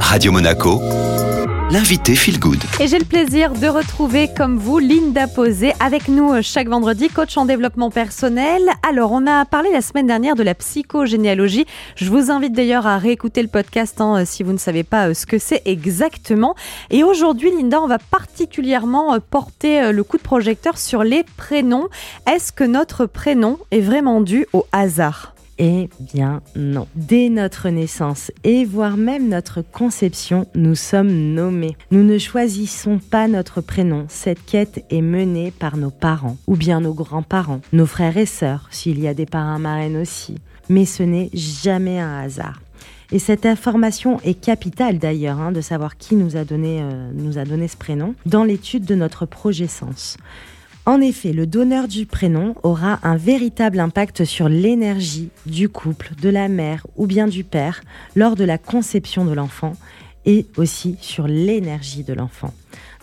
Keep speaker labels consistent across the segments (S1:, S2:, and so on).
S1: Radio Monaco, l'invité Feel Good.
S2: Et j'ai le plaisir de retrouver, comme vous, Linda Posé, avec nous euh, chaque vendredi, coach en développement personnel. Alors, on a parlé la semaine dernière de la psychogénéalogie. Je vous invite d'ailleurs à réécouter le podcast hein, si vous ne savez pas euh, ce que c'est exactement. Et aujourd'hui, Linda, on va particulièrement euh, porter le coup de projecteur sur les prénoms. Est-ce que notre prénom est vraiment dû au hasard?
S3: Eh bien non. Dès notre naissance et voire même notre conception, nous sommes nommés. Nous ne choisissons pas notre prénom. Cette quête est menée par nos parents ou bien nos grands-parents, nos frères et sœurs, s'il y a des parents marraines aussi. Mais ce n'est jamais un hasard. Et cette information est capitale d'ailleurs, hein, de savoir qui nous a donné, euh, nous a donné ce prénom, dans l'étude de notre projet sens. En effet, le donneur du prénom aura un véritable impact sur l'énergie du couple, de la mère ou bien du père lors de la conception de l'enfant et aussi sur l'énergie de l'enfant.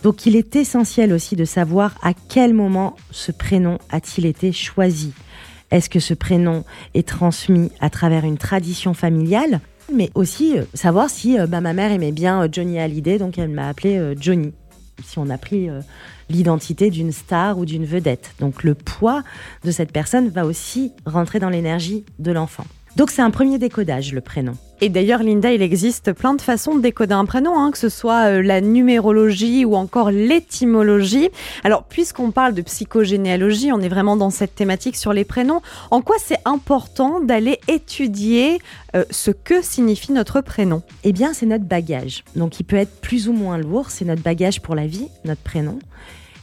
S3: Donc il est essentiel aussi de savoir à quel moment ce prénom a-t-il été choisi. Est-ce que ce prénom est transmis à travers une tradition familiale? Mais aussi euh, savoir si euh, bah, ma mère aimait bien euh, Johnny Hallyday, donc elle m'a appelé Johnny si on a pris l'identité d'une star ou d'une vedette. Donc le poids de cette personne va aussi rentrer dans l'énergie de l'enfant. Donc c'est un premier décodage, le prénom.
S2: Et d'ailleurs, Linda, il existe plein de façons de décoder un prénom, hein, que ce soit euh, la numérologie ou encore l'étymologie. Alors, puisqu'on parle de psychogénéalogie, on est vraiment dans cette thématique sur les prénoms. En quoi c'est important d'aller étudier euh, ce que signifie notre prénom?
S3: Eh bien, c'est notre bagage. Donc, il peut être plus ou moins lourd. C'est notre bagage pour la vie, notre prénom.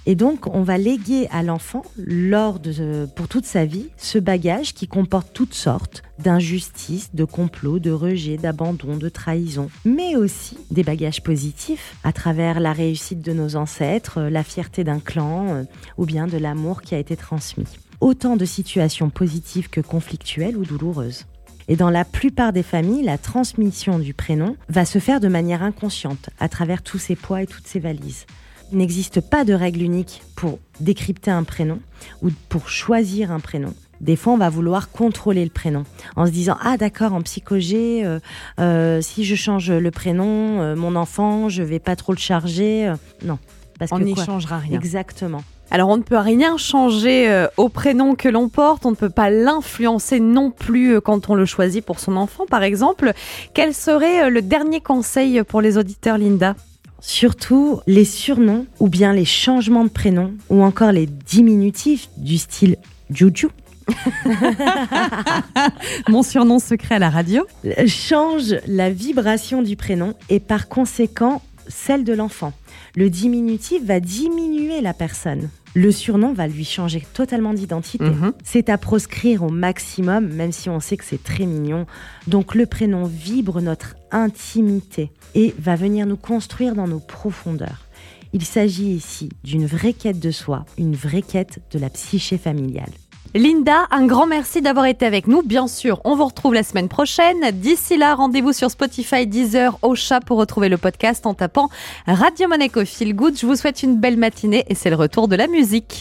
S3: Et donc, on va léguer à l'enfant, lors de, pour toute sa vie, ce bagage qui comporte toutes sortes d'injustices, de complots, de rejets, d'abandon, de trahison, mais aussi des bagages positifs à travers la réussite de nos ancêtres, la fierté d'un clan euh, ou bien de l'amour qui a été transmis. Autant de situations positives que conflictuelles ou douloureuses. Et dans la plupart des familles, la transmission du prénom va se faire de manière inconsciente, à travers tous ces poids et toutes ces valises. Il n'existe pas de règle unique pour décrypter un prénom ou pour choisir un prénom. Des fois, on va vouloir contrôler le prénom en se disant ah d'accord en psychogé, euh, euh, si je change le prénom, euh, mon enfant, je vais pas trop le charger. non,
S2: parce on n'y changera rien.
S3: Exactement.
S2: Alors on ne peut rien changer au prénom que l'on porte, on ne peut pas l'influencer non plus quand on le choisit pour son enfant par exemple. Quel serait le dernier conseil pour les auditeurs Linda?
S3: Surtout les surnoms ou bien les changements de prénom ou encore les diminutifs du style Juju.
S2: Mon surnom secret à la radio
S3: change la vibration du prénom et par conséquent celle de l'enfant. Le diminutif va diminuer la personne. Le surnom va lui changer totalement d'identité. Mhm. C'est à proscrire au maximum, même si on sait que c'est très mignon. Donc le prénom vibre notre intimité et va venir nous construire dans nos profondeurs. Il s'agit ici d'une vraie quête de soi, une vraie quête de la psyché familiale.
S2: Linda, un grand merci d'avoir été avec nous. Bien sûr, on vous retrouve la semaine prochaine. D'ici là, rendez-vous sur Spotify, Deezer, Ocha pour retrouver le podcast en tapant Radio Monaco Feel Good. Je vous souhaite une belle matinée et c'est le retour de la musique.